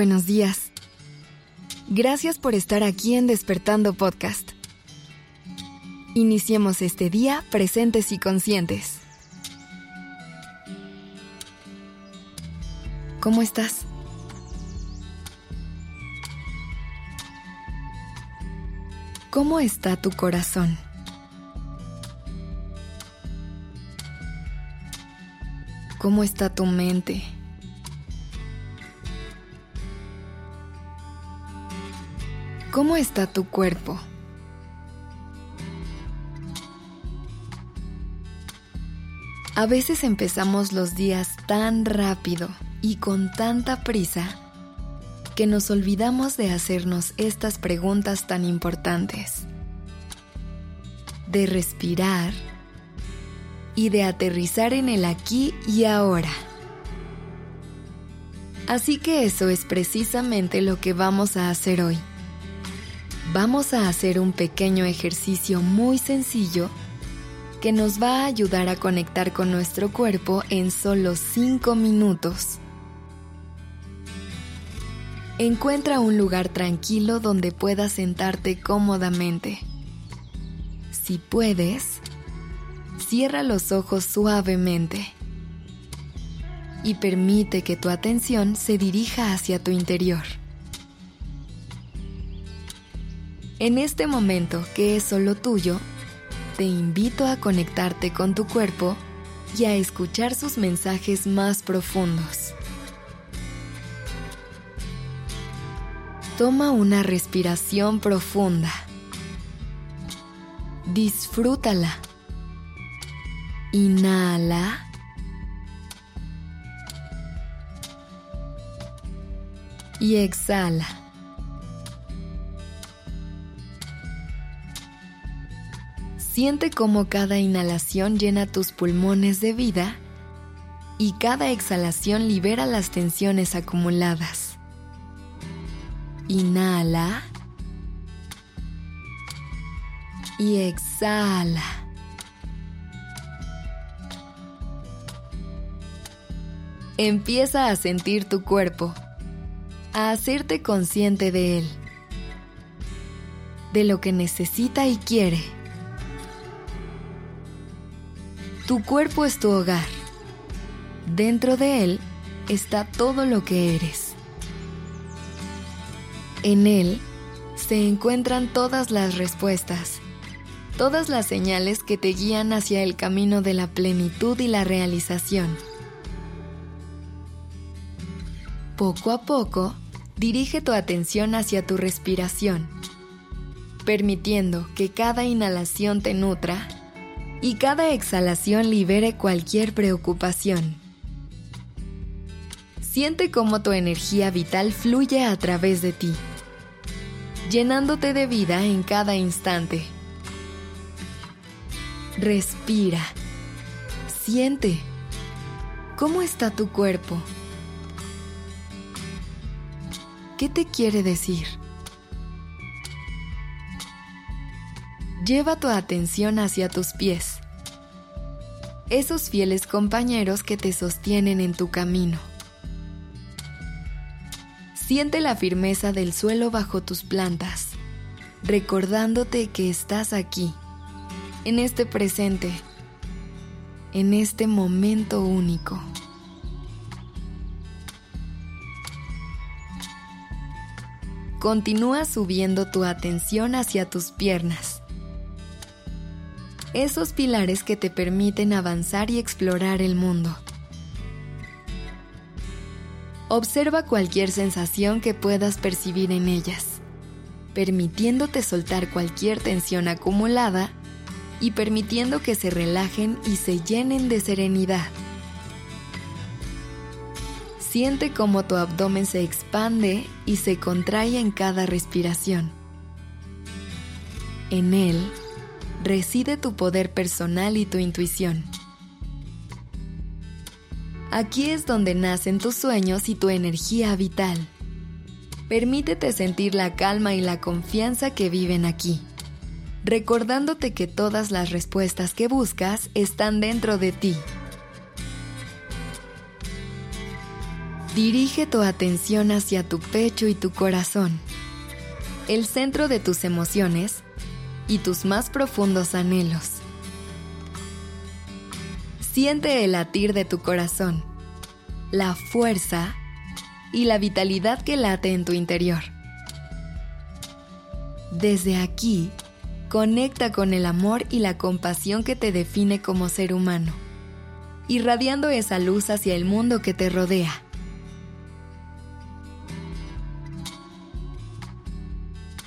Buenos días. Gracias por estar aquí en Despertando Podcast. Iniciemos este día presentes y conscientes. ¿Cómo estás? ¿Cómo está tu corazón? ¿Cómo está tu mente? ¿Cómo está tu cuerpo? A veces empezamos los días tan rápido y con tanta prisa que nos olvidamos de hacernos estas preguntas tan importantes. De respirar y de aterrizar en el aquí y ahora. Así que eso es precisamente lo que vamos a hacer hoy. Vamos a hacer un pequeño ejercicio muy sencillo que nos va a ayudar a conectar con nuestro cuerpo en solo 5 minutos. Encuentra un lugar tranquilo donde puedas sentarte cómodamente. Si puedes, cierra los ojos suavemente y permite que tu atención se dirija hacia tu interior. En este momento que es solo tuyo, te invito a conectarte con tu cuerpo y a escuchar sus mensajes más profundos. Toma una respiración profunda. Disfrútala. Inhala. Y exhala. Siente cómo cada inhalación llena tus pulmones de vida y cada exhalación libera las tensiones acumuladas. Inhala y exhala. Empieza a sentir tu cuerpo, a hacerte consciente de él, de lo que necesita y quiere. Tu cuerpo es tu hogar. Dentro de él está todo lo que eres. En él se encuentran todas las respuestas, todas las señales que te guían hacia el camino de la plenitud y la realización. Poco a poco, dirige tu atención hacia tu respiración, permitiendo que cada inhalación te nutra y cada exhalación libere cualquier preocupación. Siente cómo tu energía vital fluye a través de ti, llenándote de vida en cada instante. Respira. Siente. ¿Cómo está tu cuerpo? ¿Qué te quiere decir? Lleva tu atención hacia tus pies, esos fieles compañeros que te sostienen en tu camino. Siente la firmeza del suelo bajo tus plantas, recordándote que estás aquí, en este presente, en este momento único. Continúa subiendo tu atención hacia tus piernas esos pilares que te permiten avanzar y explorar el mundo. Observa cualquier sensación que puedas percibir en ellas, permitiéndote soltar cualquier tensión acumulada y permitiendo que se relajen y se llenen de serenidad. Siente cómo tu abdomen se expande y se contrae en cada respiración. En él, reside tu poder personal y tu intuición. Aquí es donde nacen tus sueños y tu energía vital. Permítete sentir la calma y la confianza que viven aquí, recordándote que todas las respuestas que buscas están dentro de ti. Dirige tu atención hacia tu pecho y tu corazón, el centro de tus emociones y tus más profundos anhelos. Siente el latir de tu corazón, la fuerza y la vitalidad que late en tu interior. Desde aquí, conecta con el amor y la compasión que te define como ser humano, irradiando esa luz hacia el mundo que te rodea.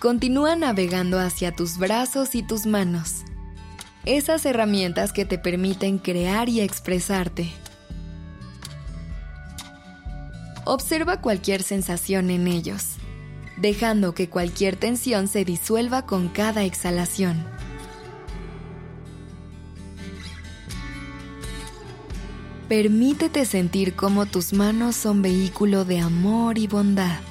Continúa navegando hacia tus brazos y tus manos, esas herramientas que te permiten crear y expresarte. Observa cualquier sensación en ellos, dejando que cualquier tensión se disuelva con cada exhalación. Permítete sentir cómo tus manos son vehículo de amor y bondad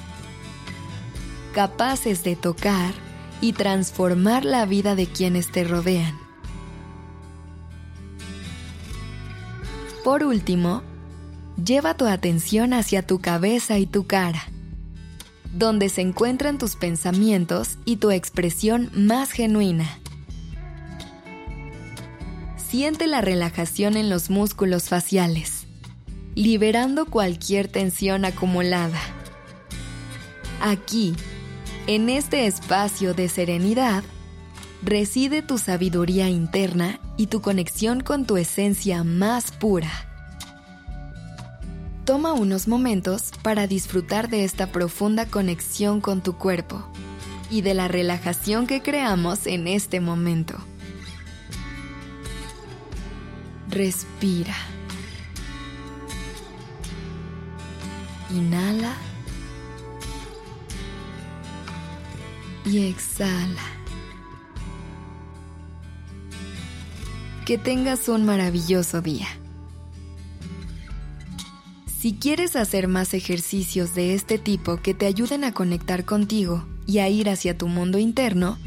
capaces de tocar y transformar la vida de quienes te rodean. Por último, lleva tu atención hacia tu cabeza y tu cara, donde se encuentran tus pensamientos y tu expresión más genuina. Siente la relajación en los músculos faciales, liberando cualquier tensión acumulada. Aquí, en este espacio de serenidad, reside tu sabiduría interna y tu conexión con tu esencia más pura. Toma unos momentos para disfrutar de esta profunda conexión con tu cuerpo y de la relajación que creamos en este momento. Respira. Inhala. Y exhala. Que tengas un maravilloso día. Si quieres hacer más ejercicios de este tipo que te ayuden a conectar contigo y a ir hacia tu mundo interno,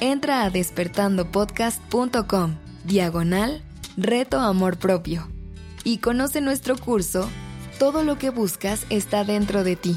entra a despertandopodcast.com, diagonal, reto amor propio, y conoce nuestro curso Todo lo que buscas está dentro de ti